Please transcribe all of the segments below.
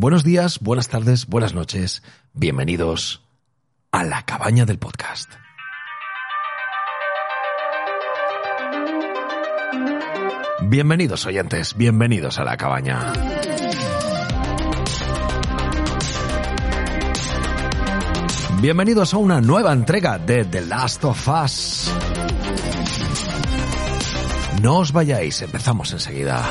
Buenos días, buenas tardes, buenas noches. Bienvenidos a la cabaña del podcast. Bienvenidos oyentes, bienvenidos a la cabaña. Bienvenidos a una nueva entrega de The Last of Us. No os vayáis, empezamos enseguida.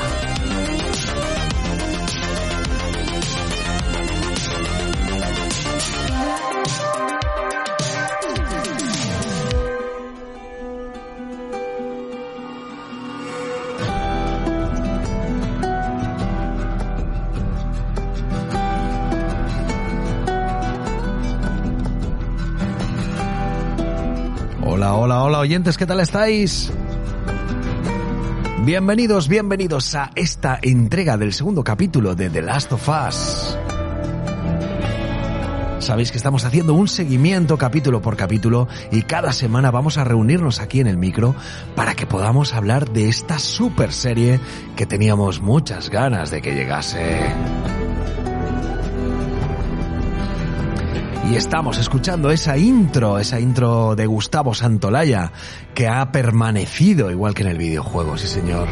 Oyentes, ¿qué tal estáis? Bienvenidos, bienvenidos a esta entrega del segundo capítulo de The Last of Us. Sabéis que estamos haciendo un seguimiento capítulo por capítulo y cada semana vamos a reunirnos aquí en el micro para que podamos hablar de esta super serie que teníamos muchas ganas de que llegase. Y estamos escuchando esa intro, esa intro de Gustavo Santolaya, que ha permanecido igual que en el videojuego, sí señor.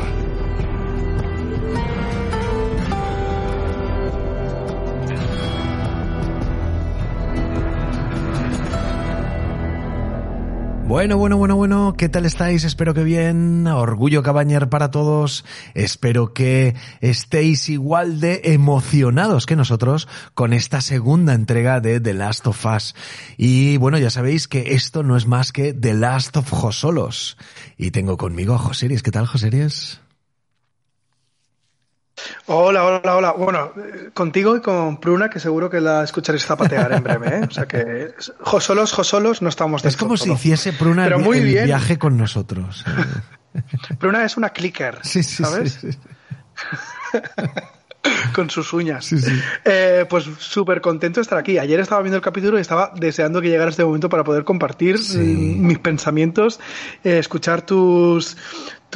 Bueno, bueno, bueno, bueno, ¿qué tal estáis? Espero que bien. Orgullo Cabañer para todos. Espero que estéis igual de emocionados que nosotros con esta segunda entrega de The Last of Us. Y bueno, ya sabéis que esto no es más que The Last of Josolos. Y tengo conmigo a Joseries. ¿Qué tal, Joseries? Hola, hola, hola. Bueno, eh, contigo y con Pruna, que seguro que la escucharéis zapatear en breve. ¿eh? O sea que Josolos, Josolos, no estamos Es como si hiciese Pruna Pero el, muy el bien. viaje con nosotros. Pruna es una clicker, Sí, sí, ¿sabes? sí. Con sus uñas. Eh, pues súper contento de estar aquí. Ayer estaba viendo el capítulo y estaba deseando que llegara este momento para poder compartir mis pensamientos, eh, escuchar tus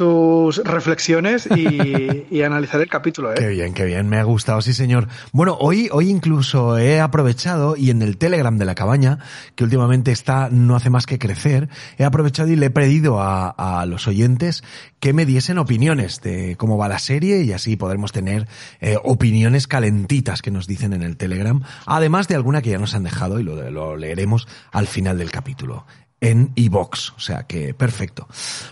tus reflexiones y, y el capítulo. ¿eh? Qué bien, qué bien, me ha gustado, sí señor. Bueno, hoy, hoy incluso he aprovechado y en el Telegram de la cabaña, que últimamente está, no hace más que crecer, he aprovechado y le he pedido a, a los oyentes que me diesen opiniones de cómo va la serie y así podremos tener eh, opiniones calentitas que nos dicen en el Telegram, además de alguna que ya nos han dejado y lo leeremos al final del capítulo en iVox, o sea que perfecto.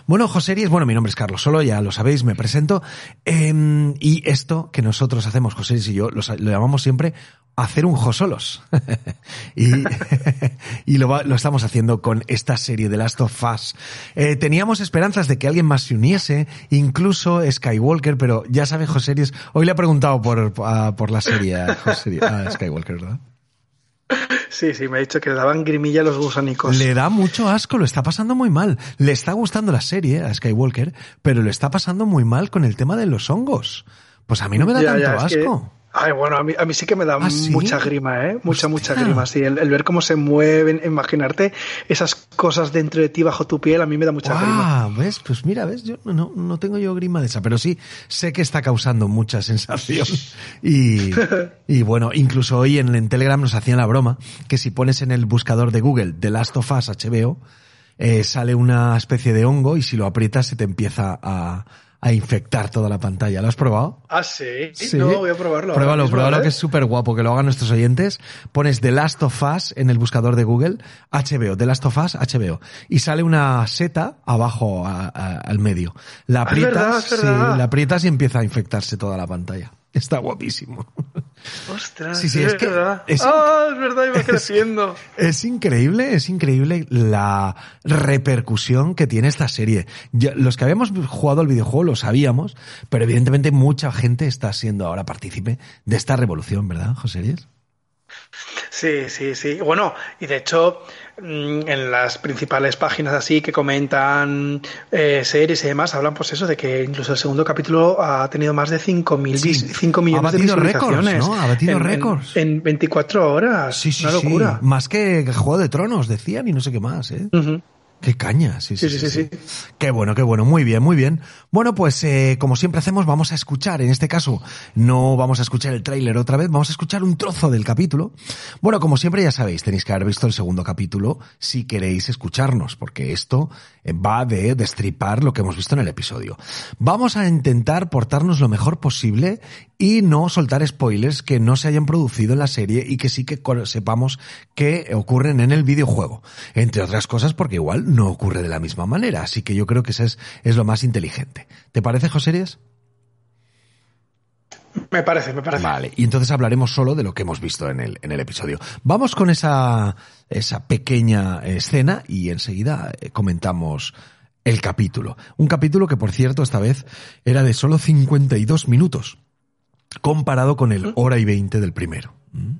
Bueno, Joseries, bueno, mi nombre es Carlos Solo, ya lo sabéis, me presento. Em, y esto que nosotros hacemos, Joseries y yo, los- lo llamamos siempre hacer un Josolos. y y lo, lo estamos haciendo con esta serie de Last of Us. Eh, teníamos esperanzas de que alguien más se uniese, incluso Skywalker, pero ya sabes, Joseries, hoy le he preguntado por, por la serie a Skywalker, ¿verdad? Sí, sí, me ha dicho que le daban grimilla a los gusanicos. Le da mucho asco, lo está pasando muy mal. Le está gustando la serie a Skywalker, pero lo está pasando muy mal con el tema de los hongos. Pues a mí no me da Ya, tanto ya, es que- asco. Ay, bueno, a mí, a mí sí que me da ¿Ah, sí? mucha grima, ¿eh? Mucha, mucha grima, sí. El, el ver cómo se mueven, imaginarte esas cosas dentro de ti, bajo tu piel, a mí me da mucha grima. Ah, ¿ves? Pues mira, ¿ves? Yo no, no tengo yo grima de esa, pero sí sé que está causando mucha sensación. Y, y bueno, incluso hoy en, en Telegram nos hacían la broma que si pones en el buscador de Google The Last of Us HBO, eh, sale una especie de hongo y si lo aprietas se te empieza a, a infectar toda la pantalla. ¿Lo has probado? Ah, sí. Sí. No, voy a probarlo. Pruébalo, mismo, pruébalo que es súper guapo, que lo hagan nuestros oyentes. Pones The Last of Us en el buscador de Google, HBO, The Last of Us, HBO. Y sale una seta abajo a- a- al medio. La Ah, es aprietas, verdad, es sí, la aprietas y empieza a infectarse toda la pantalla. Está guapísimo. Ostras, Sí, sí, es, es que verdad. es- Ah, es verdad, iba creciendo. Es increíble, es increíble la repercusión que tiene esta serie. Los que habíamos jugado al videojuego lo sabíamos, pero evidentemente mucha gente está siendo ahora partícipe de esta revolución, ¿verdad, José Ries? Sí, sí, sí. Bueno, y de hecho, mm, en las principales páginas así que comentan eh, series y demás, hablan pues eso, de que incluso el segundo capítulo ha tenido más de 5.000 Sí, vis- 5 millones ha de batido récords, visualizaciones. ¿no? Ha batido en, en- récords. En, 24 horas. Sí, sí, Una locura. sí. Más que Juego de Tronos, decían, y no sé qué más, ¿eh? Qué caña, sí sí Sí, sí, sí, sí, Qué bueno, qué bueno, muy bien, muy bien. Bueno, pues eh, como siempre hacemos, vamos a escuchar, en este caso no vamos a escuchar el tráiler otra vez, vamos a escuchar un trozo del capítulo. Bueno, como siempre ya sabéis, tenéis que haber visto el segundo capítulo si queréis escucharnos, porque esto eh, va de destripar lo que hemos visto en el episodio. Vamos a intentar portarnos lo mejor posible y no soltar spoilers que no se hayan producido en la serie y que sí que sepamos que ocurren en el videojuego. Entre otras cosas porque igual no ocurre de la misma manera. Así que yo creo que eso es, es lo más inteligente. ¿Te parece, José Ries? Me parece, me parece. Vale, y entonces hablaremos solo de lo que hemos visto en el, en el episodio. Vamos con esa, esa pequeña escena y enseguida eh, comentamos el capítulo. Un capítulo que, por cierto, esta vez era de solo 52 minutos, comparado con el hora y 20 del primero. ¿Mm?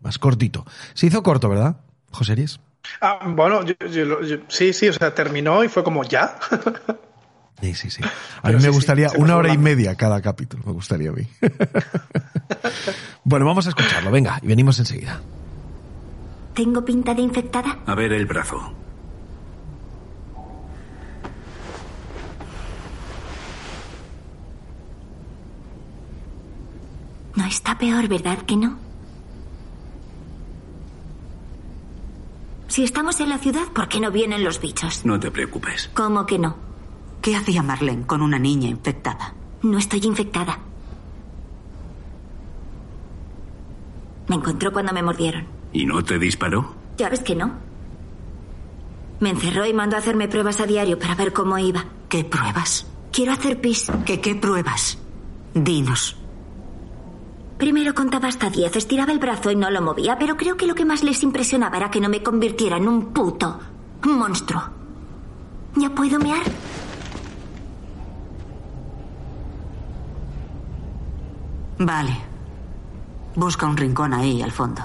Más cortito. Se hizo corto, ¿verdad, José Ries? Ah, bueno, yo- yo- yo- sí, sí, o sea, terminó y fue como ya. Sí, sí, sí. A Pero mí me sí, gustaría una hora y media cada capítulo, me gustaría a mí. bueno, vamos a escucharlo, venga, y venimos enseguida. ¿Tengo pinta de infectada? A ver el brazo. No está peor, ¿verdad que no? Si estamos en la ciudad, ¿por qué no vienen los bichos? No te preocupes. ¿Cómo que no? ¿Qué hacía Marlene con una niña infectada? No estoy infectada. Me encontró cuando me mordieron. ¿Y no te disparó? Ya ves que no. Me encerró y mandó a hacerme pruebas a diario para ver cómo iba. ¿Qué pruebas? Quiero hacer pis. ¿Qué qué pruebas? Dinos. Primero contaba hasta 10, estiraba el brazo y no lo movía, pero creo que lo que más les impresionaba era que no me convirtiera en un puto monstruo. ¿Ya puedo mear? Vale. Busca un rincón ahí al fondo.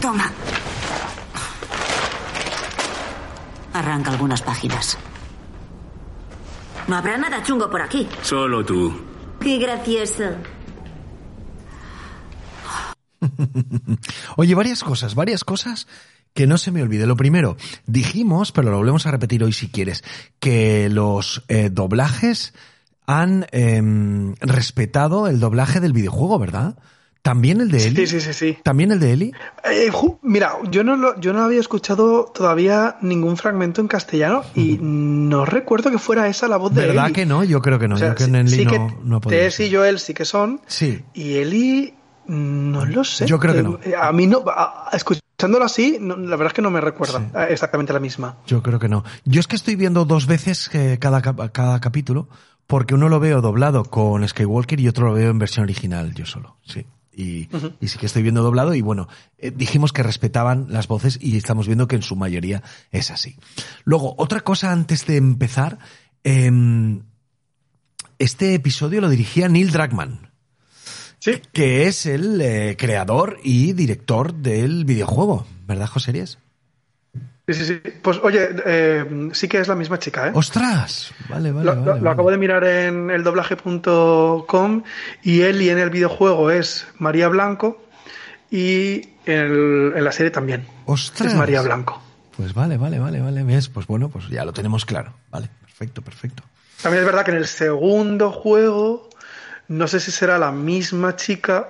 Toma. Arranca algunas páginas. No habrá nada chungo por aquí. Solo tú. Qué gracioso. Oye, varias cosas, varias cosas que no se me olvide. Lo primero, dijimos, pero lo volvemos a repetir hoy si quieres, que los eh, doblajes han em, respetado el doblaje del videojuego, ¿verdad? También el de Eli. Sí, sí, sí, sí. También el de Eli. Eh, ju- mira, yo no, lo, yo no había escuchado todavía ningún fragmento en castellano y no recuerdo que fuera esa la voz de ¿Verdad Eli. que no? Yo creo que no. O sea, Yo que sí, en Eli sí no, que no Tess y Joel sí que son. Sí. Y Eli, no lo sé. Yo creo que no. Eh, A mí no, a- a- escuchándolo así, no- la verdad es que no me recuerda Sí. exactamente la misma. Yo creo que no. Yo es que estoy viendo dos veces eh, cada, cada capítulo, porque uno lo veo doblado con Skywalker y otro lo veo en versión original, yo solo. Sí. Y, y sí que estoy viendo doblado y bueno, eh, dijimos que respetaban las voces y estamos viendo que en su mayoría es así. Luego, otra cosa antes de empezar, em, este episodio lo dirigía Neil Druckmann, Sí. que es el eh, creador y director del videojuego, ¿verdad, José Ries? Sí, sí, sí. Pues oye, eh, sí que es la misma chica, ¿eh? ¡Ostras! Vale, vale, lo, vale, lo- lo vale. acabo de mirar en el doblaje.com y Eli en el videojuego es María Blanco y en, el- en la serie también ¡Ostras! es María Blanco. Pues vale, vale, vale, vale. ¿Ves? Pues bueno, pues ya lo tenemos claro. Vale, perfecto, perfecto. También es verdad que en el segundo juego, no sé si será la misma chica.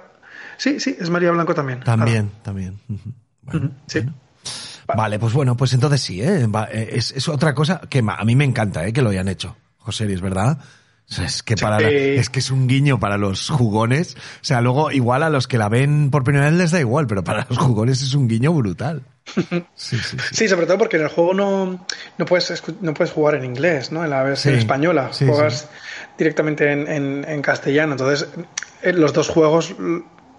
Sí, sí, es María Blanco también. También, también. Bueno, Ujú, sí. bueno. Vale, pues bueno, pues entonces sí, ¿eh? Va, eh, es, es otra cosa que a mí me encanta, ¿eh? Que lo hayan hecho. José, es verdad. O sea, es que para la- Sí. es que es un guiño para los jugones. O sea, luego igual a los que la ven por primera vez les da igual, pero para los jugones es un guiño brutal. Sí, sí, sí. Sí, sobre todo porque en el juego no, no, puedes, no puedes jugar en inglés, ¿no? En la versión española. Juegas directamente en, en- en castellano. Entonces, eh, los dos juegos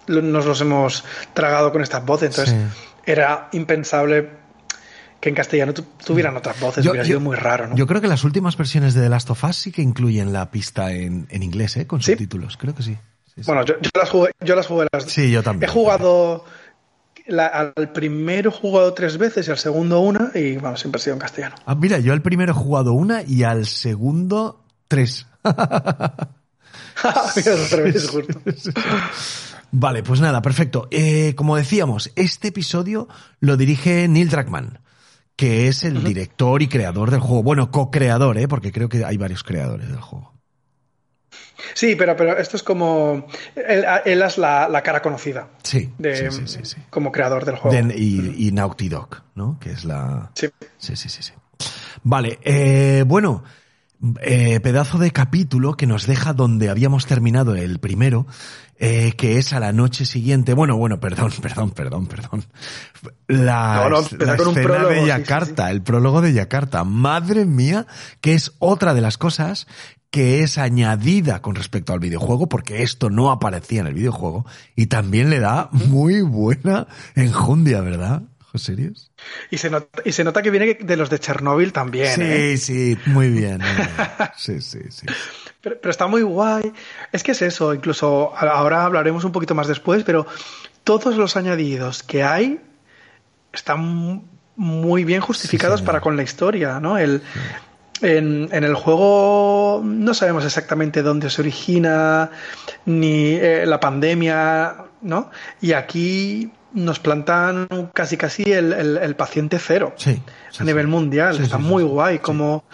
nos los hemos tragado con estas voces. Entonces, era impensable que en castellano tu- tuvieran otras voces. Yo- Hubiera yo- sido muy raro, ¿no? Yo creo que las últimas versiones de The Last of Us sí que incluyen la pista en, en inglés, ¿eh? Con ¿Sí? subtítulos. Creo que sí. Sí, sí. Bueno, yo, yo las jugué, yo las jugué las Sí, yo también. He jugado. la- al primero he jugado tres veces y al segundo una, y bueno, siempre ha sido en castellano. Ah, mira, yo al primero he jugado una y al segundo tres. Mira, justo. Vale, pues nada, perfecto. Eh, como decíamos, este episodio lo dirige Neil Druckmann, que es el director y creador del juego. Bueno, co-creador, ¿eh? porque creo que hay varios creadores del juego. Sí, pero, pero esto es como. Él, él es la, la, cara conocida. Sí, de, sí, sí, sí, Como creador del juego. De, y, y, Naughty Dog, ¿no? Que es la. Sí. Sí, sí, sí. sí. Vale, eh, bueno. Eh, pedazo de capítulo que nos deja donde habíamos terminado el primero, eh, que es a la noche siguiente. Bueno, bueno, perdón, perdón, perdón, perdón. La, no, la escena prólogo, de Yakarta, sí, sí, el prólogo de Yakarta. Madre mía, que es otra de las cosas que es añadida con respecto al videojuego, porque esto no aparecía en el videojuego, y también le da muy buena enjundia, ¿verdad? ¿Serios? Y se, nota, y se nota que viene de los de Chernóbil también. Sí, ¿eh? sí, muy bien. Muy bien. Sí, sí, sí. Pero, pero, está muy guay. Es que es eso, incluso ahora hablaremos un poquito más después, pero todos los añadidos que hay están muy bien justificados sí, para con la historia, ¿no? El, en, el juego no sabemos exactamente dónde se origina, ni eh, la pandemia, ¿no? Y aquí nos plantan casi casi el, el, el paciente cero sí, sí, a nivel mundial. Está muy guay como,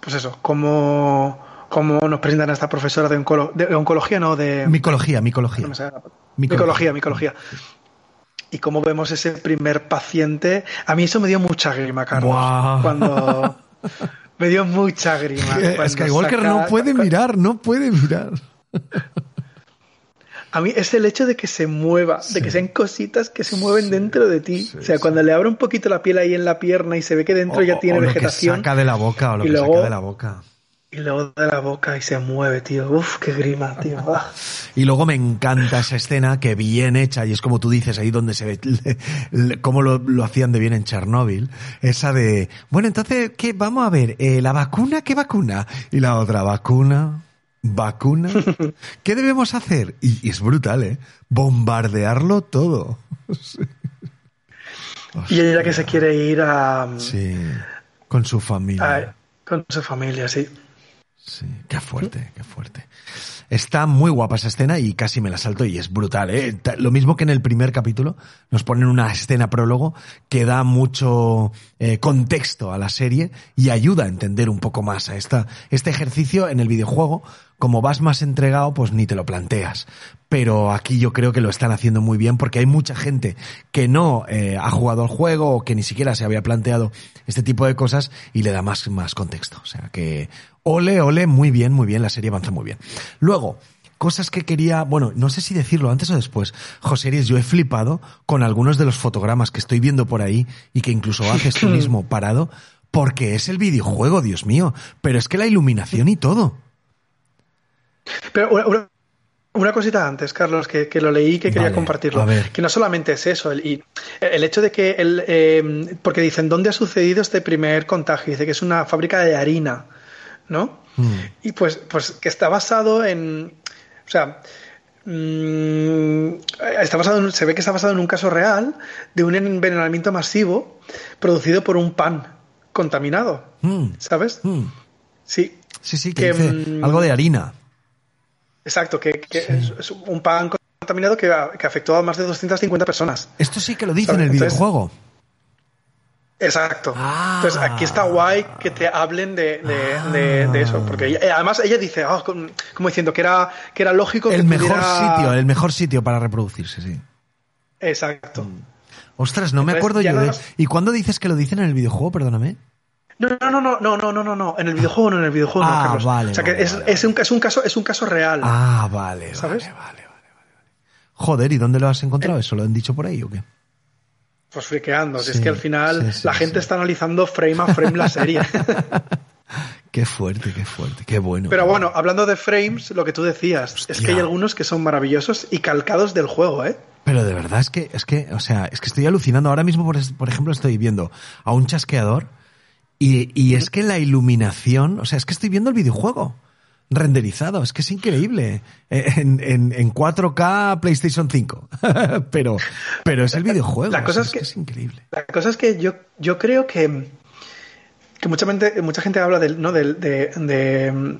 pues eso, como, como nos presentan a esta profesora de, oncolo de oncología, no de... Micología, micología. No micología, micología. micología. Y como vemos ese primer paciente, a mí eso me dio mucha grima, Carlos. Wow. Cuando me dio mucha grima. Skywalker saca... no puede mirar, no puede mirar. A mí es el hecho de que se mueva, sí. de que sean cositas que se mueven sí. dentro de ti. Sí, o sea, cuando le abre un poquito la piel ahí en la pierna y se ve que dentro o, ya tiene o lo vegetación. Que saca de la boca o lo y que luego, saca de la boca. Y luego de la boca y se mueve, tío. Uf, qué grima, tío. Ah. Y luego me encanta esa escena que bien hecha, y es como tú dices, ahí donde se ve cómo lo, lo, hacían de bien en Chernóbil. Esa de, bueno, entonces, ¿qué? Vamos a ver, eh, ¿la vacuna? ¿Qué vacuna? Y la otra, vacuna, vacuna. ¿Qué debemos hacer? Y, es brutal, ¿eh? Bombardearlo todo. Sí. Y ella que se quiere ir a... Sí, con su familia. A, con su familia, sí. Sí, qué fuerte, qué fuerte. Está muy guapa esa escena y casi me la salto y es brutal, ¿eh? Lo mismo que en el primer capítulo, nos ponen una escena prólogo que da mucho eh, contexto a la serie y ayuda a entender un poco más a esta, este ejercicio en el videojuego. Como vas más entregado, pues ni te lo planteas. Pero aquí yo creo que lo están haciendo muy bien porque hay mucha gente que no eh, ha jugado al juego o que ni siquiera se había planteado este tipo de cosas y le da más, más contexto. O sea que ole, ole, muy bien, muy bien, la serie avanza muy bien. Luego, cosas que quería, bueno, no sé si decirlo antes o después. José yo he flipado con algunos de los fotogramas que estoy viendo por ahí y que incluso haces tú mismo parado, porque es el videojuego, Dios mío. Pero es que la iluminación y todo. Pero una, una, una cosita antes, Carlos, que, que, lo leí y que quería vale, compartirlo. Que no solamente es eso, el, y el hecho de que, el, eh, porque dicen, ¿dónde ha sucedido este primer contagio? Dice que es una fábrica de harina, ¿no? Mm. Y pues, pues que está basado en, o sea, mmm, está basado en, se ve que está basado en un caso real de un envenenamiento masivo producido por un pan contaminado, mm. ¿sabes? Mm. Sí. Sí, sí, que, que dice algo de harina. Exacto, que, que sí. es, un pan contaminado que, que, afectó a más de 250 personas. Esto sí que lo dice ¿sabes? en el Entonces, videojuego. Exacto. Ah. Entonces aquí está guay que te hablen de, de, ah. de, de eso. Porque ella, además ella dice, oh, como diciendo que era, que era lógico el que mejor pudiera... sitio, el mejor sitio para reproducirse, sí. Exacto. Mm. Ostras, no Entonces, me acuerdo yo no de. ¿Y cuándo dices que lo dicen en el videojuego? Perdóname. No, no, no, no, no, no, no, no. En el videojuego no, en el videojuego ah, no, Carlos. Vale, o sea que es, un, es, un, caso, es un caso real. Ah, vale, ¿sabes? vale, vale, vale. Joder, ¿y dónde lo has encontrado? Eh, ¿Eso lo han dicho por ahí o qué? Pues friqueando, si es que al final la gente está analizando frame a frame la serie. Qué fuerte, qué fuerte, qué bueno. Pero bueno, hablando de frames, lo que tú decías, es que hay algunos que son maravillosos y calcados del juego, ¿eh? Pero de verdad es que, es que, o sea, es que estoy alucinando. Ahora mismo, por, por ejemplo, estoy viendo a un chasqueador y, y es que la iluminación, o sea, es que estoy viendo el videojuego renderizado, es que es increíble. En, en, en 4K PlayStation 5. pero, pero es el videojuego. La cosa o sea, es, que, es, que, es increíble. La cosa es que yo, yo creo que, que mucha gente, mucha gente habla de, ¿no? de, de, de,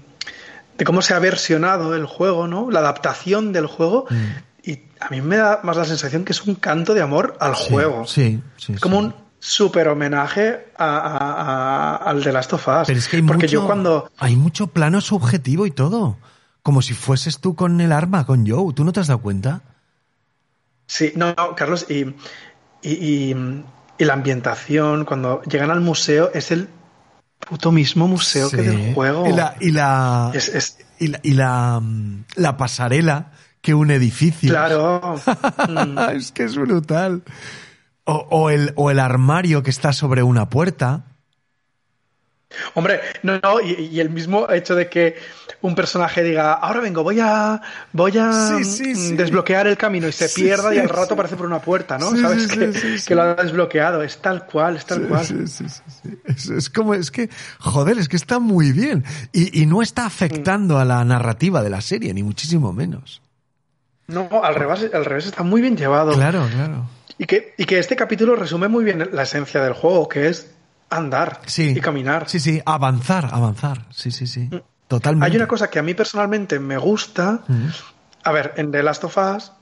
de cómo se ha versionado el juego, ¿no? La adaptación del juego. Mm. Y a mí me da más la sensación que es un canto de amor al juego. Sí, sí. Como sí. un súper homenaje a, a- a- al de Last of Us. Pero es que hay Porque mucho, yo cuando... hay mucho plano subjetivo y todo. Como si fueses tú con el arma, con Joe. ¿Tú no te has dado cuenta? Sí, no, no, Carlos, y, y, y- y la ambientación, cuando llegan al museo, es el puto mismo museo que del juego. Y la, y la, Es- es- y la, y la, mm, la pasarela que un edificio. Claro. Mm. es que es brutal. O, o el, o el armario que está sobre una puerta. Hombre, no, no, y, y el mismo hecho de que un personaje diga, ahora vengo, voy a, voy a Sí, sí, mm, sí. desbloquear el camino y se pierda y al rato aparece por una puerta, ¿no? Sabes que, que lo ha desbloqueado, es tal cual, es tal cual. sí, sí, sí, sí. Es, es como, es que, joder, es que está muy bien. Y, y no está afectando a la narrativa de la serie, ni muchísimo menos. No, al revés, al revés está muy bien llevado. Claro, claro. Y que, y que este capítulo resume muy bien la esencia del juego, que es andar Sí. y caminar. Sí, sí, avanzar, avanzar. Sí, sí, sí. Totalmente. Hay una cosa que a mí personalmente me gusta. Mm. A ver, en The Last of Us,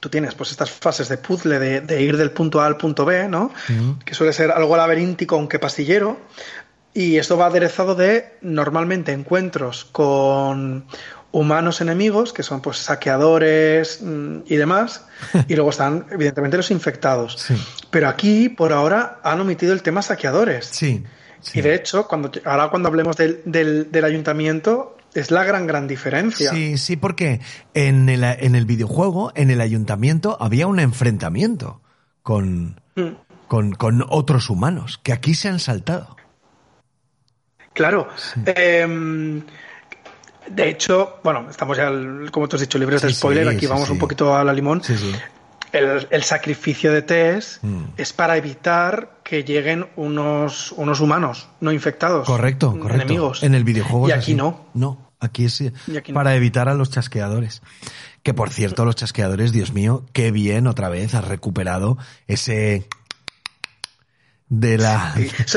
tú tienes pues estas fases de puzzle de, de ir del punto A al punto B, ¿no? Mm. Que suele ser algo laberíntico, aunque pastillero. Y esto va aderezado de normalmente encuentros con humanos enemigos, que son pues saqueadores mm, y demás. y luego están, evidentemente, los infectados. Sí. Pero aquí, por ahora, han omitido el tema saqueadores. Sí. sí. Y de hecho, cuando, ahora cuando hablemos del, del, del ayuntamiento, es la gran, gran diferencia. Sí, sí, porque en el, en el videojuego, en el ayuntamiento, había un enfrentamiento con, Mm, con, con otros humanos, que aquí se han saltado. Claro. Em, de hecho, bueno, estamos ya, como tú has dicho, libres de Sí, sí, spoiler. Aquí sí, vamos un poquito a la limón. Sí, sí. El, el sacrificio de Tess Mm. es para evitar que lleguen unos, unos humanos no infectados. Correcto, correcto. Enemigos. En el videojuego Y aquí así. no. No, aquí es no. para evitar a los chasqueadores. Que por cierto, los chasqueadores, Dios mío, qué bien otra vez has recuperado ese de la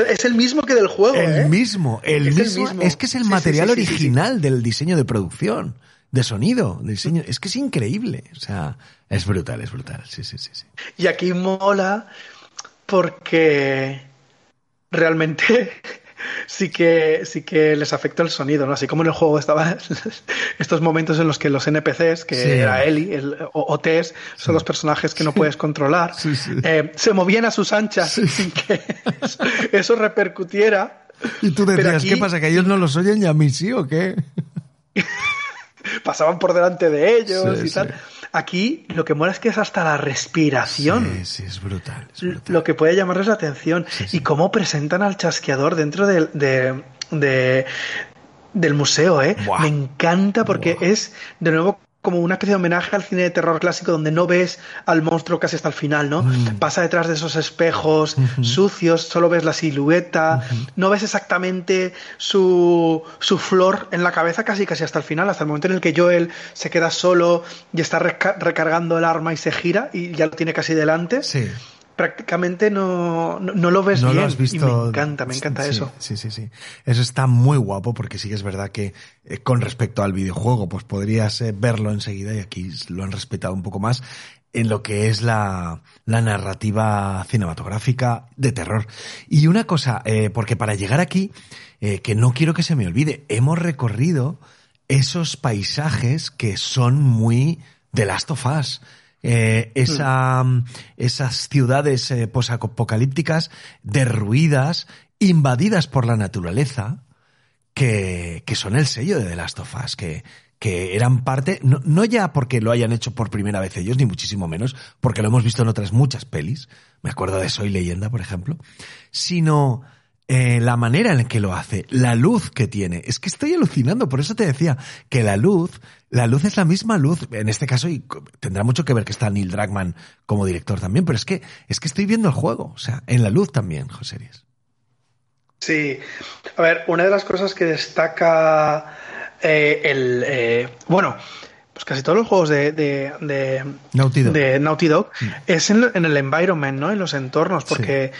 Es el mismo que del juego, el ¿eh? mismo, el Es el mismo, mismo. es que es el Sí, material sí, sí. original del diseño de producción, de sonido, de diseño, es que es increíble, o sea, es brutal, es brutal, sí, sí, sí, sí. Y aquí mola porque realmente sí que sí que les afecta el sonido, ¿no? Así como en el juego estaba estos momentos en los que los NPCs, que Sí. era Ellie el- o, o Tess, son los personajes que no puedes controlar, Sí, eh, se movían a sus anchas sin que eso, eso repercutiera. Y tú decías, aquí- ¿qué pasa? ¿Que ellos no los oyen y a mí sí o qué? Pasaban por delante de ellos y tal. Aquí lo que mola es que es hasta la respiración. Sí, sí, es brutal, es brutal. lo que puede llamarles la atención y cómo presentan al chasqueador dentro del- de, de- del museo, ¿eh? Buah. Me encanta porque Buah. es de nuevo como una especie de homenaje al cine de terror clásico donde no ves al monstruo casi hasta el final, ¿no? Mm. Pasa detrás de esos espejos sucios, solo ves la silueta, no ves exactamente su, su flor en la cabeza casi casi hasta el final, hasta el momento en el que Joel se queda solo y está reca- recargando el arma y se gira y ya lo tiene casi delante Sí. Prácticamente no, no, no lo ves no bien. lo has visto. Y me encanta, me encanta Sí, eso. Sí, sí, sí. Eso está muy guapo porque sí que es verdad que eh, con respecto al videojuego, pues podrías eh, verlo enseguida y aquí lo han respetado un poco más en lo que es la, la narrativa cinematográfica de terror. Y una cosa, eh, porque para llegar aquí, que no quiero que se me olvide, hemos recorrido esos paisajes que son muy de Last of Us. Eh, esa, esas ciudades eh, posapocalípticas derruidas, invadidas por la naturaleza, que, que son el sello de The Last of Us, que, que eran parte, no, no ya porque lo hayan hecho por primera vez ellos, ni muchísimo menos, porque lo hemos visto en otras muchas pelis, me acuerdo de Soy Leyenda, por ejemplo, sino eh, la manera en la que lo hace, la luz que tiene. Es que estoy alucinando, por eso te decía que la luz, la luz es la misma luz, en este caso, y tendrá mucho que ver que está Neil Druckmann como director también, pero es que, es que estoy viendo el juego, o sea, en la luz también, José Ries. Sí. A ver, una de las cosas que destaca eh, el. eh, bueno, pues casi todos los juegos de, de, de, Naughty Dog. de Naughty Dog es en el environment, ¿no? En los entornos, porque.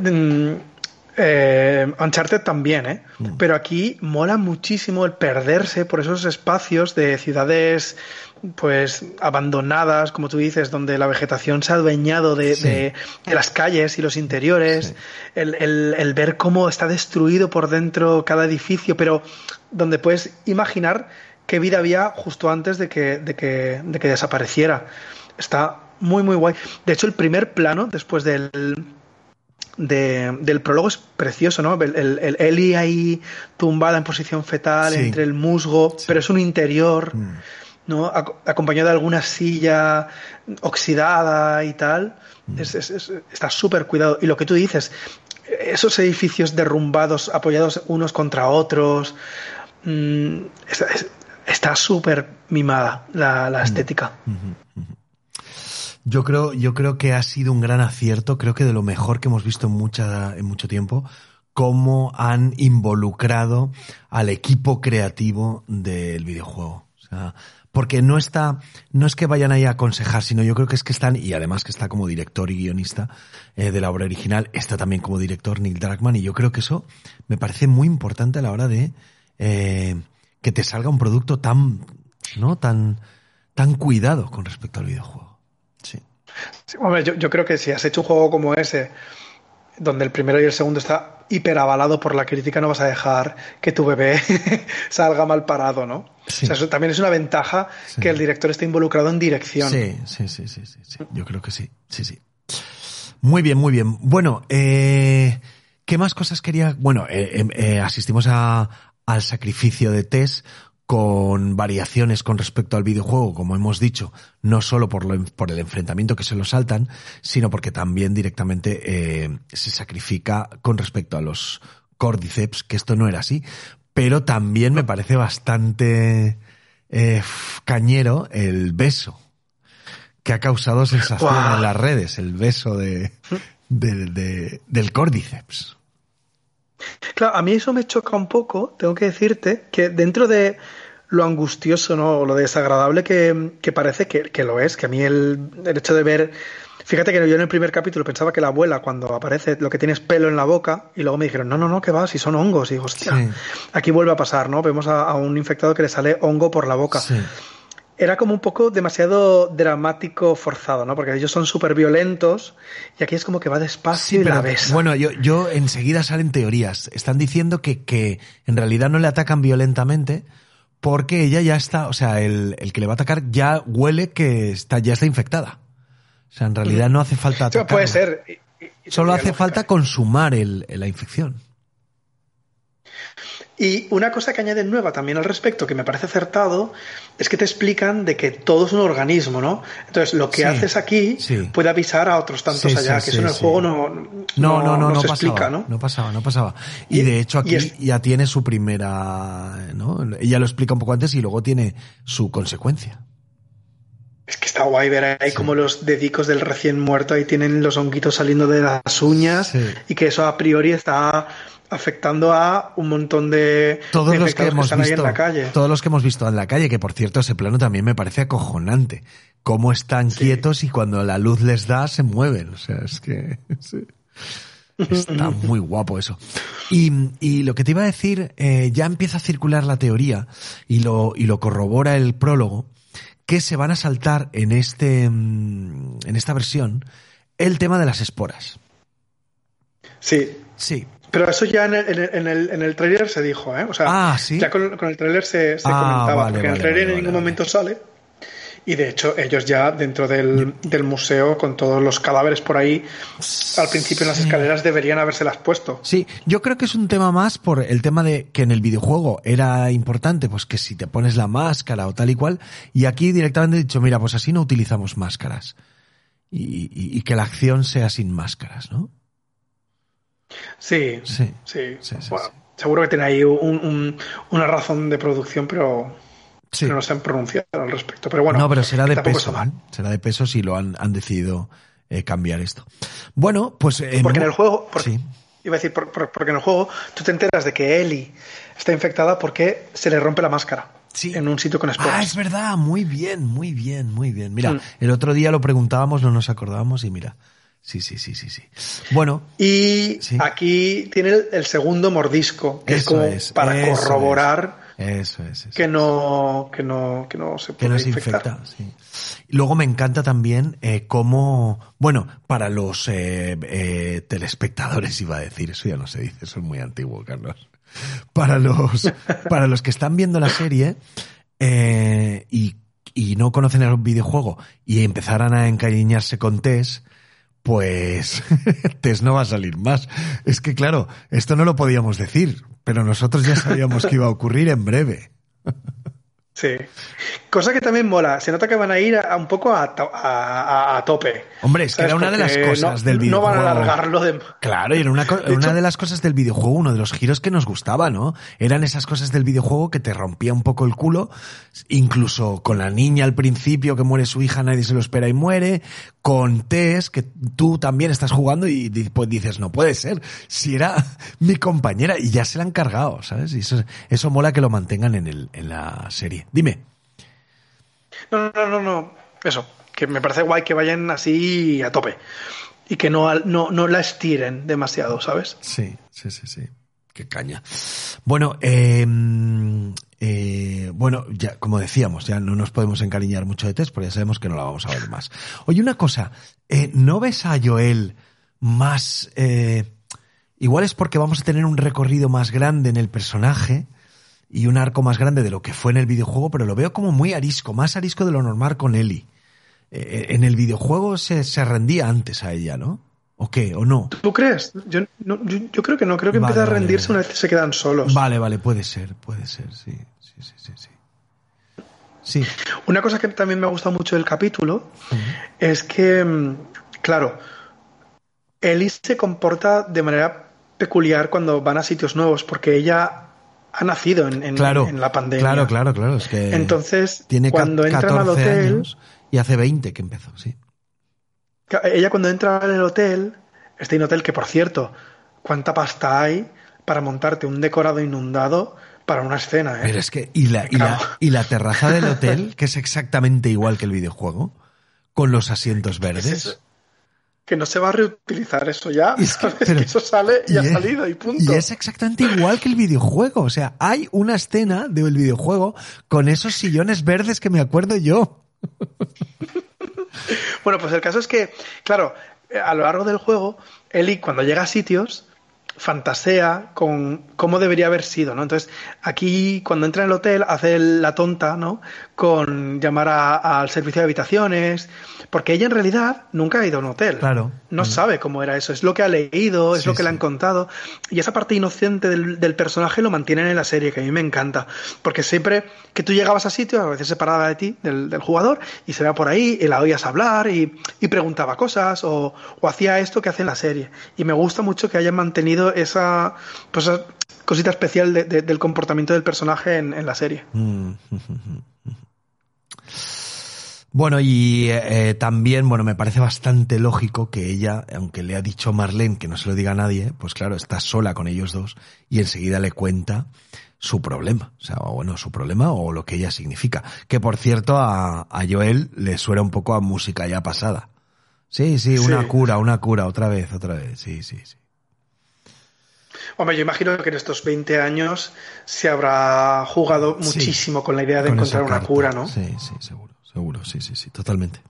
mm, Eh, Uncharted también, ¿eh? Mm. Pero aquí mola muchísimo el perderse por esos espacios de ciudades pues abandonadas, como tú dices, donde la vegetación se ha adueñado de, Sí. de- de las calles y los interiores, el, el- el ver cómo está destruido por dentro cada edificio, pero donde puedes imaginar qué vida había justo antes de que, de que, de que desapareciera. Está muy, muy guay. De hecho, el primer plano, después del, de- del prólogo es precioso, ¿no? El, el, el Ellie ahí tumbada en posición fetal Sí. entre el musgo, Sí. pero es un interior, Mm. ¿no? Ac- acompañado de alguna silla oxidada y tal. Mm. Es- es- es- está súper cuidado. Y lo que tú dices, esos edificios derrumbados, apoyados unos contra otros, mm, está- es- está súper mimada la, la estética. Yo creo, yo creo que ha sido un gran acierto, creo que de lo mejor que hemos visto en, mucha, en mucho tiempo, cómo han involucrado al equipo creativo del videojuego. O sea, porque no está, no es que vayan ahí a aconsejar, sino yo creo que es que están, y además que está como director y guionista eh, de la obra original, está también como director Neil Druckmann, y yo creo que eso me parece muy importante a la hora de eh, que te salga un producto tan, ¿no? Tan, tan cuidado con respecto al videojuego. Sí. Hombre, yo, yo creo que si has hecho un juego como ese, donde el primero y el segundo está hiper avalado por la crítica, no vas a dejar que tu bebé salga mal parado, ¿no? Sí. O sea, eso también es una ventaja Sí. que el director esté involucrado en dirección. Sí, sí, sí, sí, sí, sí. Yo creo que sí, sí, sí. Muy bien, muy bien. Bueno, eh, ¿qué más cosas quería? Bueno, eh, eh, eh, asistimos a, al sacrificio de Tess con variaciones con respecto al videojuego, como hemos dicho, no solo por, lo, por el enfrentamiento que se lo saltan, sino porque también directamente eh, se sacrifica con respecto a los Cordyceps, que esto no era así, pero también me parece bastante eh, cañero el beso que ha causado sensación en las redes, el beso de, de- de- del Cordyceps. Claro, a mí eso me choca un poco, tengo que decirte, que dentro de lo angustioso, ¿no? O lo desagradable que, que parece que, que lo es, que a mí el, el hecho de ver. Fíjate que yo en el primer capítulo pensaba que la abuela, cuando aparece, lo que tiene es pelo en la boca, y luego me dijeron, no, no, no, que va, si son hongos. Y digo, hostia, Sí. aquí vuelve a pasar, ¿no? Vemos a, a un infectado que le sale hongo por la boca. Sí. Era como un poco demasiado dramático forzado, ¿no? Porque ellos son súper violentos y aquí es como que va despacio y la besa. bueno, yo, yo enseguida salen teorías. Están diciendo que, que en realidad no le atacan violentamente porque ella ya está, o sea, el, el que le va a atacar ya huele que está, ya está infectada. O sea, en realidad no hace falta atacarla. puede ser. Solo hace falta consumar el, la infección. Y una cosa que añaden nueva también al respecto, que me parece acertado, es que te explican de que todo es un organismo, ¿no? Entonces, lo que Sí, haces aquí sí. puede avisar a otros tantos Sí, allá, que eso en el juego no, No, no, no, no, se pasaba. explica, ¿no? No pasaba, no pasaba. Y, Y- de hecho aquí es- ya tiene su primera, ¿no? Ella lo explica un poco antes y luego tiene su consecuencia. Es que está guay ver ahí como los dedicos del recién muerto ahí tienen los honguitos saliendo de las uñas Sí. y que eso a priori está afectando a un montón de Todos de los que hemos están ahí visto, en la calle. todos los que hemos visto en la calle, que por cierto ese plano también me parece acojonante. Cómo están Sí. quietos y cuando la luz les da se mueven. O sea, es que sí. está muy guapo eso. Y, y lo que te iba a decir, eh, ya empieza a circular la teoría y lo, y lo corrobora el prólogo, que se van a saltar en este, mm, en esta versión el tema de las esporas. Sí, Sí. Pero eso ya en el, en el, en el, en el trailer se dijo, ¿eh? O sea, Ah, ¿sí? ya con, con el trailer se, se Ah, comentaba, vale, porque en vale, el trailer vale, en ningún momento sale. Y de hecho, ellos ya dentro del, del museo, con todos los cadáveres por ahí, al principio en las escaleras deberían habérselas puesto. Sí, yo creo que es un tema más por el tema de que en el videojuego era importante, pues que si te pones la máscara o tal y cual, y aquí directamente he dicho, mira, pues así no utilizamos máscaras. Y, y- y que la acción sea sin máscaras, ¿no? Sí, Sí. sí. Sí, sí, Bueno, sí. Seguro que tiene ahí un- un- una razón de producción, pero, no se han pronunciado al respecto. Pero bueno, no, pero será de peso. ¿eh? Será de peso si lo han, han decidido eh, cambiar esto. Bueno, pues... eh, Porque en el juego, por- Sí. iba a decir, por- por- porque en el juego tú te enteras de que Ellie está infectada porque se le rompe la máscara Sí. en un sitio con esporas. Ah, es verdad, muy bien, muy bien, muy bien. Mira, Mm. el otro día lo preguntábamos, no nos acordábamos y mira, Sí, sí, sí, sí, sí. Bueno. Y Sí. aquí tiene el, el segundo mordisco, que es Eso como es, para eso corroborar Eso es. que no, que no, que no se que puede nos infectar. infecta. Sí. Luego me encanta también eh, cómo, bueno, para los eh, eh, telespectadores iba a decir, eso ya no se dice, eso es muy antiguo, Carlos. Para los, para los que están viendo la serie eh, y, y no conocen el videojuego y empezaran a encariñarse con Tess, pues Tess no va a salir más. Es que claro, esto no lo podíamos decir, pero nosotros ya sabíamos que iba a ocurrir en breve. Sí. Cosa que también mola. Se nota que van a ir a, a un poco a, to- a- a- a tope. Hombre, es que ¿Sabes? era una de las cosas no, del No van a videojuego. alargarlo de... Claro, y era una, De una hecho- de las cosas del videojuego, uno de los giros que nos gustaba, ¿no? Eran esas cosas del videojuego que te rompía un poco el culo, incluso con la niña al principio que muere su hija, nadie se lo espera y muere, con Tess, que tú también estás jugando y pues dices, no puede ser, si era mi compañera y ya se la han cargado, ¿sabes? Y eso, eso mola que lo mantengan en, el, en la serie. Dime. No, no, no, no. Eso. Que me parece guay que vayan así a tope. Y que no, no, no la estiren demasiado, ¿sabes? Sí, sí, sí, sí. Qué caña. Bueno, eh, eh, bueno, ya, como decíamos, ya no nos podemos encariñar mucho de Tess, porque ya sabemos que no la vamos a ver más. Oye, una cosa, eh, ¿no ves a Joel más, eh, igual es porque vamos a tener un recorrido más grande en el personaje y un arco más grande de lo que fue en el videojuego, pero lo veo como muy arisco, más arisco de lo normal con Ellie. Eh, en el videojuego se, se rendía antes a ella, ¿no? ¿O qué? ¿O no? ¿Tú crees? Yo, no, yo, yo creo que no. Creo que Vale, empieza a rendirse vale. una vez que se quedan solos. Vale, vale, puede ser, puede ser, sí, sí, sí, sí, sí. Sí, Una cosa que también me ha gustado mucho del capítulo es que, mm, claro, Ellie se comporta de manera peculiar cuando van a sitios nuevos, porque ella ha nacido en, en- claro, en la pandemia. claro, claro, claro, es que Entonces, tiene cuando entran al 14 hotel, años y hace 20 que empezó, sí. Ella cuando entra en el hotel, este en hotel que por cierto, ¿cuánta pasta hay para montarte un decorado inundado para una escena? eh? Pero es que, y la, y la, Claro. y la terraza del hotel, que es exactamente igual que el videojuego, con los asientos verdes. eso? Que no se va a reutilizar eso ya. Es que- ¿sabes? pero- que eso sale y, ha es- salido y punto. Y es exactamente igual que el videojuego. O sea, hay una escena del videojuego con esos sillones verdes que me acuerdo yo. Bueno, pues el caso es que, claro, a lo largo del juego, Ellie cuando llega a sitios fantasea con cómo debería haber sido, ¿no? Entonces, aquí cuando entra en el hotel hace la tonta, ¿no? Con llamar a- al servicio de habitaciones, porque ella en realidad nunca ha ido a un hotel. Claro. No Mm. sabe cómo era eso, es lo que ha leído, es Sí, lo que le han contado, y esa parte inocente del, del personaje lo mantienen en la serie, que a mí me encanta, porque siempre que tú llegabas a sitios, a veces separada de ti, del, del jugador, y se va por ahí, y la oías hablar, y, y preguntaba cosas, o, o hacía esto que hace en la serie. Y me gusta mucho que hayan mantenido esa, pues, esa cosita especial de- de- del comportamiento del personaje en, en la serie. Mm. Bueno, y eh, también, bueno, me parece bastante lógico que ella, aunque le ha dicho Marlene que no se lo diga a nadie, pues claro, está sola con ellos dos y enseguida le cuenta su problema. O sea, o bueno, su problema o lo que ella significa. Que por cierto, a, a Joel le suena un poco a música ya pasada. Sí, sí, una Sí. cura, una cura, otra vez, otra vez. Sí, sí, sí. Hombre, yo imagino que en estos 20 años se habrá jugado Sí. muchísimo con la idea de Con encontrar una cura, ¿no? Sí, sí, seguro, seguro, sí, sí, sí, totalmente.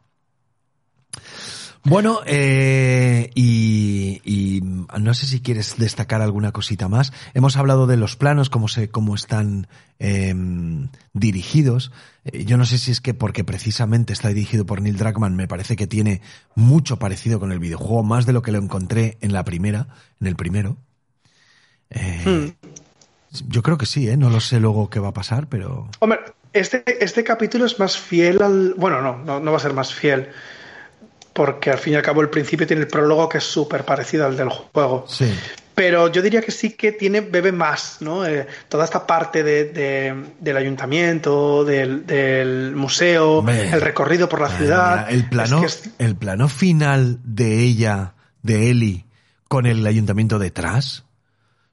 Bueno, eh, y, y no sé si quieres destacar alguna cosita más. Hemos hablado de los planos, cómo se, cómo están em, dirigidos. Eh, yo no sé si es que porque precisamente está dirigido por Neil Druckmann, me parece que tiene mucho parecido con el videojuego, más de lo que lo encontré en la primera, en el primero. Eh, Hmm. Yo creo que sí, ¿eh? No lo sé luego qué va a pasar, pero... Hombre, este, este capítulo es más fiel al. Bueno, no, no, no va a ser más fiel. Porque al fin y al cabo el principio tiene el prólogo que es súper parecido al del juego. Sí. Pero yo diría que sí que tiene, bebe más, ¿no? Eh, toda esta parte de, de- del ayuntamiento, del, del museo, Hombre. el recorrido por la ciudad. El plano, Es que es- el plano final de ella, de Eli, con el ayuntamiento detrás.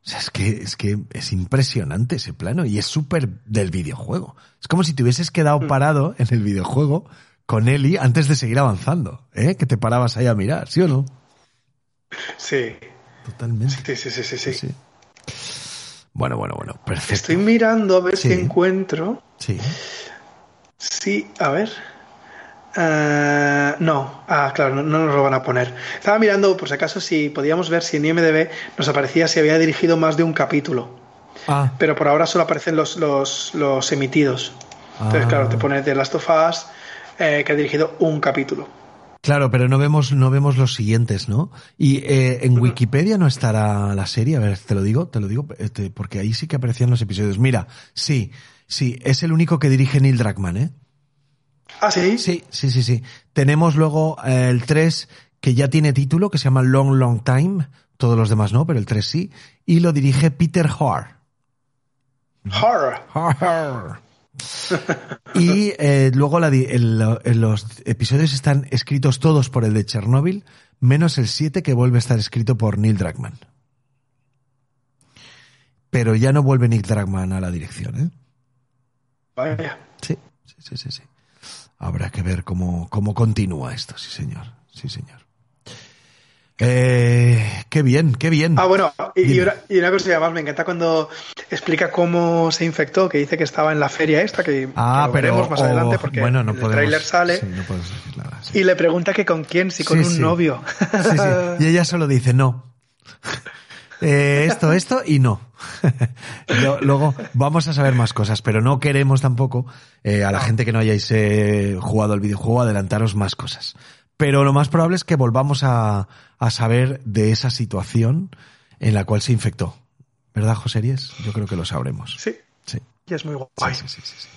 O sea, es que, es que es impresionante ese plano y es súper del videojuego. Es como si te hubieses quedado Mm. parado en el videojuego con Eli antes de seguir avanzando, ¿eh? Que te parabas ahí a mirar, ¿sí o no? Sí. Totalmente. Sí, sí, sí, sí, sí. Bueno, bueno, bueno, perfecto. Estoy mirando a ver Sí. si encuentro. Sí. Sí, a ver. Eh, no, ah, claro, no, no nos lo van a poner. Estaba mirando, por si acaso, si podíamos ver si en IMDB nos aparecía si había dirigido más de un capítulo. Ah, Pero por ahora solo aparecen los, los, los emitidos. Entonces, Ah. claro, te pone The Last of Us, eh, que ha dirigido un capítulo. claro, pero no vemos, no vemos los siguientes, ¿no? Y eh, en Wikipedia no estará la serie, a ver, te lo digo, te lo digo, eh, te- porque ahí sí que aparecían los episodios. Mira, sí, sí, es el único que dirige Neil Druckmann, ¿eh? Ah, sí. Sí, sí, sí, sí. Tenemos luego eh, el 3 que ya tiene título, que se llama Long Long Time. Todos los demás no, pero el 3 sí. Y lo dirige Peter Hoare. Horror. Y eh, luego la di- el- el- los episodios están escritos todos por el de Chernobyl, menos el 7 que vuelve a estar escrito por Neil Druckmann. Pero ya no vuelve Neil Druckmann a la dirección, ¿eh? Vaya. Sí, sí, sí, sí. sí. Habrá que ver cómo, cómo continúa esto, sí señor, sí señor. Eh, qué bien, qué bien. Ah, bueno, y, una, y una cosa más, me encanta cuando explica cómo se infectó, que dice que estaba en la feria esta, que, Ah, que lo pero veremos más o- adelante, porque bueno, no el podemos, tráiler sale, sí, no podemos decir nada. sí. y le pregunta que con quién, si con Sí, un novio. Y ella solo dice no. Eh, esto, esto y no. Luego vamos a saber más cosas, pero no queremos tampoco eh, a la gente que no hayáis eh, jugado el videojuego adelantaros más cosas. Pero lo más probable es que volvamos a, a saber de esa situación en la cual se infectó. ¿Verdad, José Ries? Yo creo que lo sabremos. Sí, Sí. y es muy Sí, guay. sí, sí, sí, sí.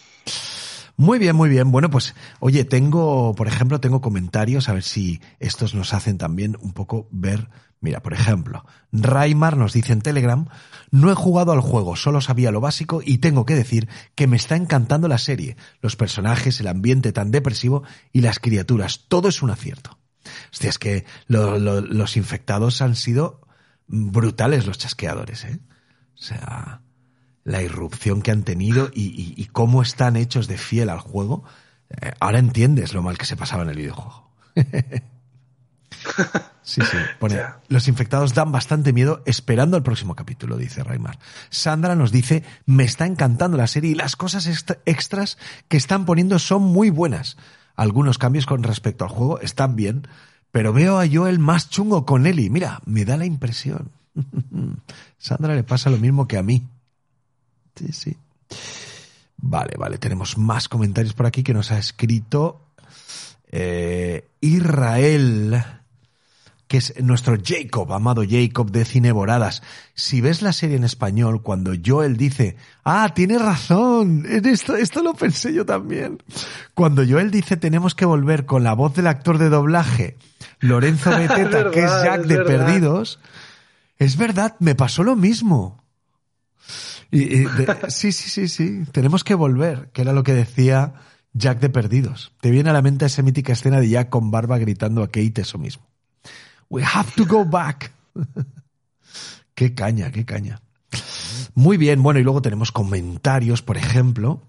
Muy bien, muy bien. Bueno, pues, oye, tengo, por ejemplo, tengo comentarios, a ver si estos nos hacen también un poco ver. Mira, por ejemplo, Raimar nos dice en Telegram, no he jugado al juego, solo sabía lo básico y tengo que decir que me está encantando la serie, los personajes, el ambiente tan depresivo y las criaturas, todo es un acierto. Hostia, es que lo- lo- los infectados han sido brutales los chasqueadores, ¿eh? O sea, la irrupción que han tenido y, y- y cómo están hechos de fiel al juego, eh, ahora entiendes lo mal que se pasaba en el videojuego. Sí, sí. Pone, los infectados dan bastante miedo esperando el próximo capítulo, dice Raimar. Sandra nos dice, me está encantando la serie y las cosas extra- extras que están poniendo son muy buenas. Algunos cambios con respecto al juego están bien, pero veo a Joel más chungo con Ellie. Mira, me da la impresión. Sandra le pasa lo mismo que a mí. Sí, sí. Vale, vale, tenemos más comentarios por aquí que nos ha escrito eh, Israel, que es nuestro Jacob, amado Jacob de Cineboradas. Si ves la serie en español, cuando Joel dice, ah, tienes razón, en esto, esto lo pensé yo también. Cuando Joel dice tenemos que volver con la voz del actor de doblaje, Lorenzo Beteta, que es Jack es de verdad. Perdidos, es verdad, me pasó lo mismo. Sí, sí, sí, sí. Tenemos que volver, que era lo que decía Jack de Perdidos. Te viene a la mente esa mítica escena de Jack con barba gritando a Kate eso mismo. We have to go back. qué caña, qué caña. Muy bien, bueno, y luego tenemos comentarios, por ejemplo.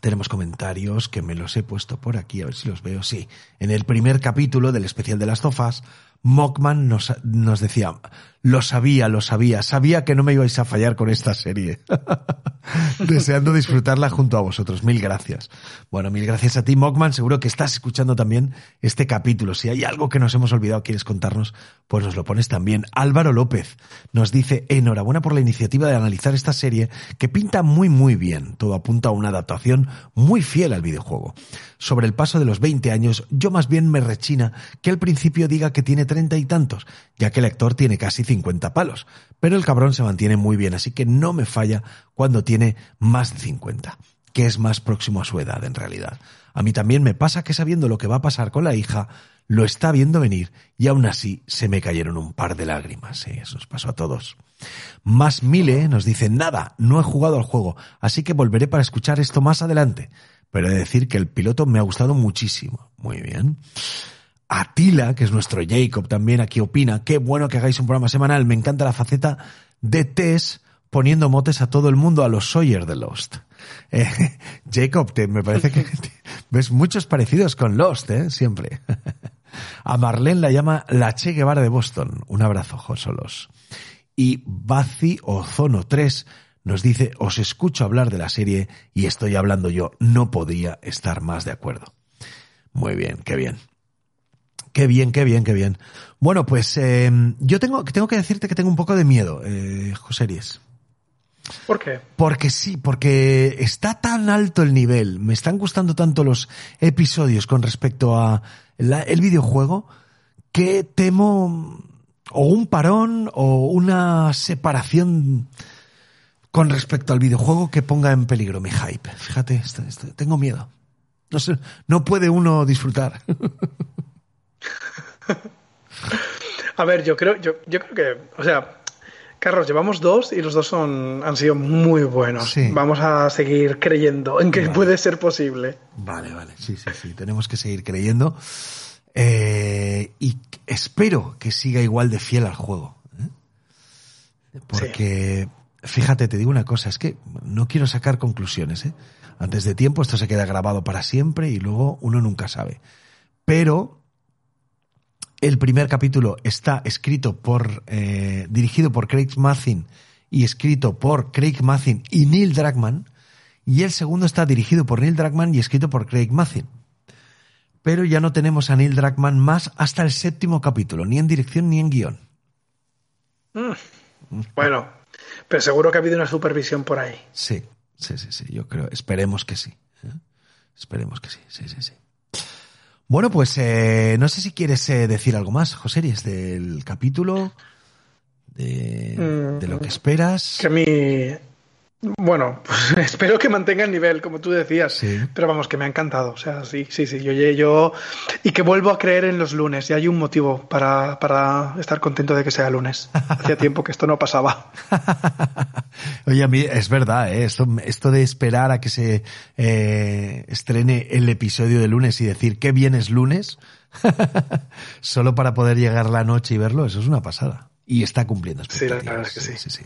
Tenemos comentarios que me los he puesto por aquí, a ver si los veo. Sí, en el primer capítulo del especial de las tofas, Mockman nos, nos decía, lo sabía, lo sabía, sabía que no me ibais a fallar con esta serie. Deseando disfrutarla junto a vosotros. Mil gracias. Bueno, mil gracias a ti, Mockman. Seguro que estás escuchando también este capítulo. Si hay algo que nos hemos olvidado, quieres contarnos, pues nos lo pones también. Álvaro López nos dice, enhorabuena por la iniciativa de analizar esta serie que pinta muy, muy bien. Todo apunta a una adaptación muy fiel al videojuego. Sobre el paso de los 20 años, yo más bien me rechina que al principio diga que tiene treinta y tantos, ya que el actor tiene casi 50 palos. Pero el cabrón se mantiene muy bien, así que no me falla cuando tiene más de 50, que es más próximo a su edad en realidad. A mí también me pasa que sabiendo lo que va a pasar con la hija, lo está viendo venir y aún así se me cayeron un par de lágrimas. Sí, eso nos pasó a todos. Más Mile nos dice, nada, no he jugado al juego, así que volveré para escuchar esto más adelante. Pero he de decir que el piloto me ha gustado muchísimo. Muy bien. Atila, que es nuestro Jacob también aquí opina, qué bueno que hagáis un programa semanal, me encanta la faceta de Tess poniendo motes a todo el mundo a los Sawyer de Lost. Eh, Jacob, te, me parece que ves muchos parecidos con Lost, ¿eh? Siempre. A Marlene la llama la Che Guevara de Boston. Un abrazo, Josolos. Y Bazi Ozono 3 nos dice, os escucho hablar de la serie y estoy hablando yo. No podía estar más de acuerdo. Muy bien, qué bien. Qué bien, qué bien, qué bien. Bueno, pues eh, yo tengo, tengo que decirte que tengo un poco de miedo, eh, José Ries. ¿Por qué? Porque sí, porque está tan alto el nivel, me están gustando tanto los episodios con respecto a la- el videojuego, que temo o un parón o una separación con respecto al videojuego que ponga en peligro mi hype. Fíjate, esto- esto- tengo miedo. No sé, no puede uno disfrutar. A ver, yo creo, yo, yo creo que, o sea, Carlos, llevamos dos y los dos son, han sido muy buenos. Sí. Vamos a seguir creyendo en que Vale. puede ser posible. Vale, vale, sí, sí, sí, tenemos que seguir creyendo. Eh, y espero que siga igual de fiel al juego. ¿eh? Porque, fíjate, te digo una cosa, es que no quiero sacar conclusiones. ¿eh? Antes de tiempo esto se queda grabado para siempre y luego uno nunca sabe. Pero el primer capítulo está escrito por, eh, dirigido por Craig Mazin y escrito por Craig Mazin y Neil Druckmann. Y el segundo está dirigido por Neil Druckmann y escrito por Craig Mazin. Pero ya no tenemos a Neil Druckmann más hasta el séptimo capítulo, ni en dirección ni en guion. Bueno, pero seguro que ha habido una supervisión por ahí. Sí, sí, sí, sí, yo creo, esperemos que sí. ¿eh? Esperemos que sí, sí, sí, sí. Bueno, pues eh, no sé si quieres eh, decir algo más, José, Ries, del capítulo, de, de lo que esperas. Que mí, bueno, pues espero que mantenga el nivel, como tú decías. Sí. Pero vamos, que me ha encantado. O sea, sí, sí, sí. Yo, yo, y que vuelvo a creer en los lunes. Y hay un motivo para, para estar contento de que sea lunes. Hacía tiempo que esto no pasaba. Oye, a mí es verdad, ¿eh? esto, esto de esperar a que se eh, estrene el episodio de lunes y decir qué bien es lunes, solo para poder llegar la noche y verlo, eso es una pasada. Y está cumpliendo Sí, la expectativas. verdad es que sí.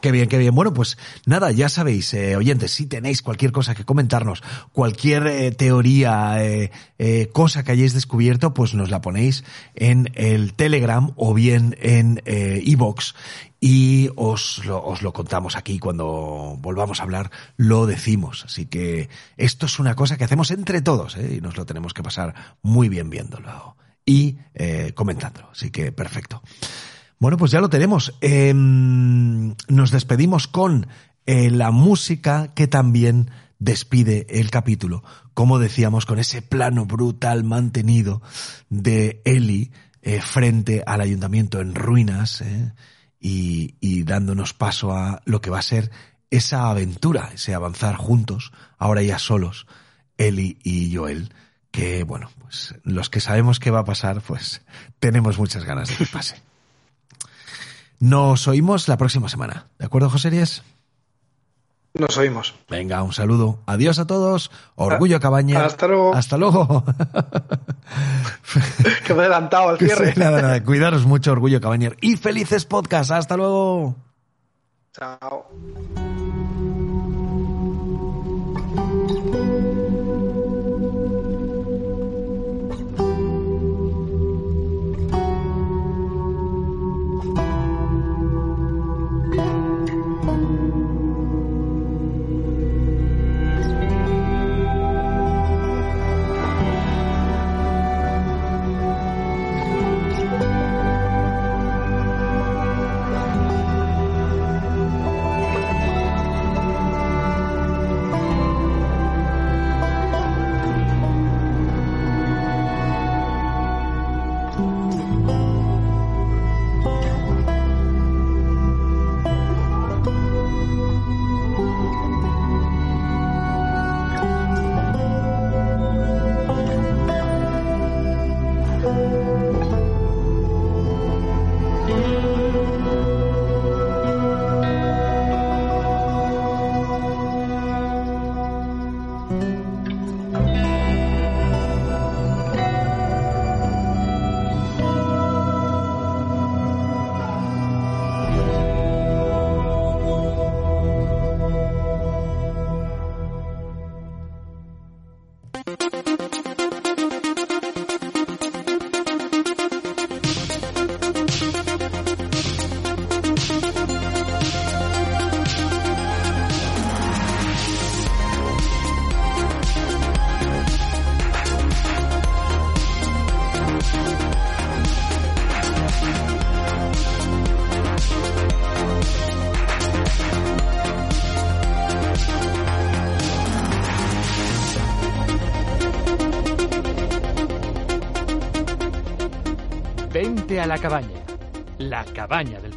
Qué bien, qué bien. Bueno, pues nada, ya sabéis, eh, oyentes, si tenéis cualquier cosa que comentarnos, cualquier eh, teoría, eh, eh, cosa que hayáis descubierto, pues nos la ponéis en el Telegram o bien en eh, iVoox y os lo, os lo contamos aquí cuando volvamos a hablar, lo decimos. Así que esto es una cosa que hacemos entre todos ¿eh? y nos lo tenemos que pasar muy bien viéndolo y comentándolo. Así que perfecto. Bueno, pues ya lo tenemos. Eh, nos despedimos con eh, la música que también despide el capítulo. Como decíamos, con ese plano brutal mantenido de Eli eh, frente al ayuntamiento en ruinas eh, y, y dándonos paso a lo que va a ser esa aventura, ese avanzar juntos, ahora ya solos, Eli y Joel. Que bueno, pues los que sabemos qué va a pasar, pues tenemos muchas ganas de que pase. Nos oímos la próxima semana. ¿De acuerdo, José Ries? Nos oímos. Venga, un saludo. Adiós a todos. Orgullo Cabaña. Hasta luego. Hasta luego. Que me he adelantado al cierre. nada, nada. Cuidaros mucho, Orgullo Cabañer. Y felices podcast. Hasta luego. Chao. La cabaña, la cabaña del.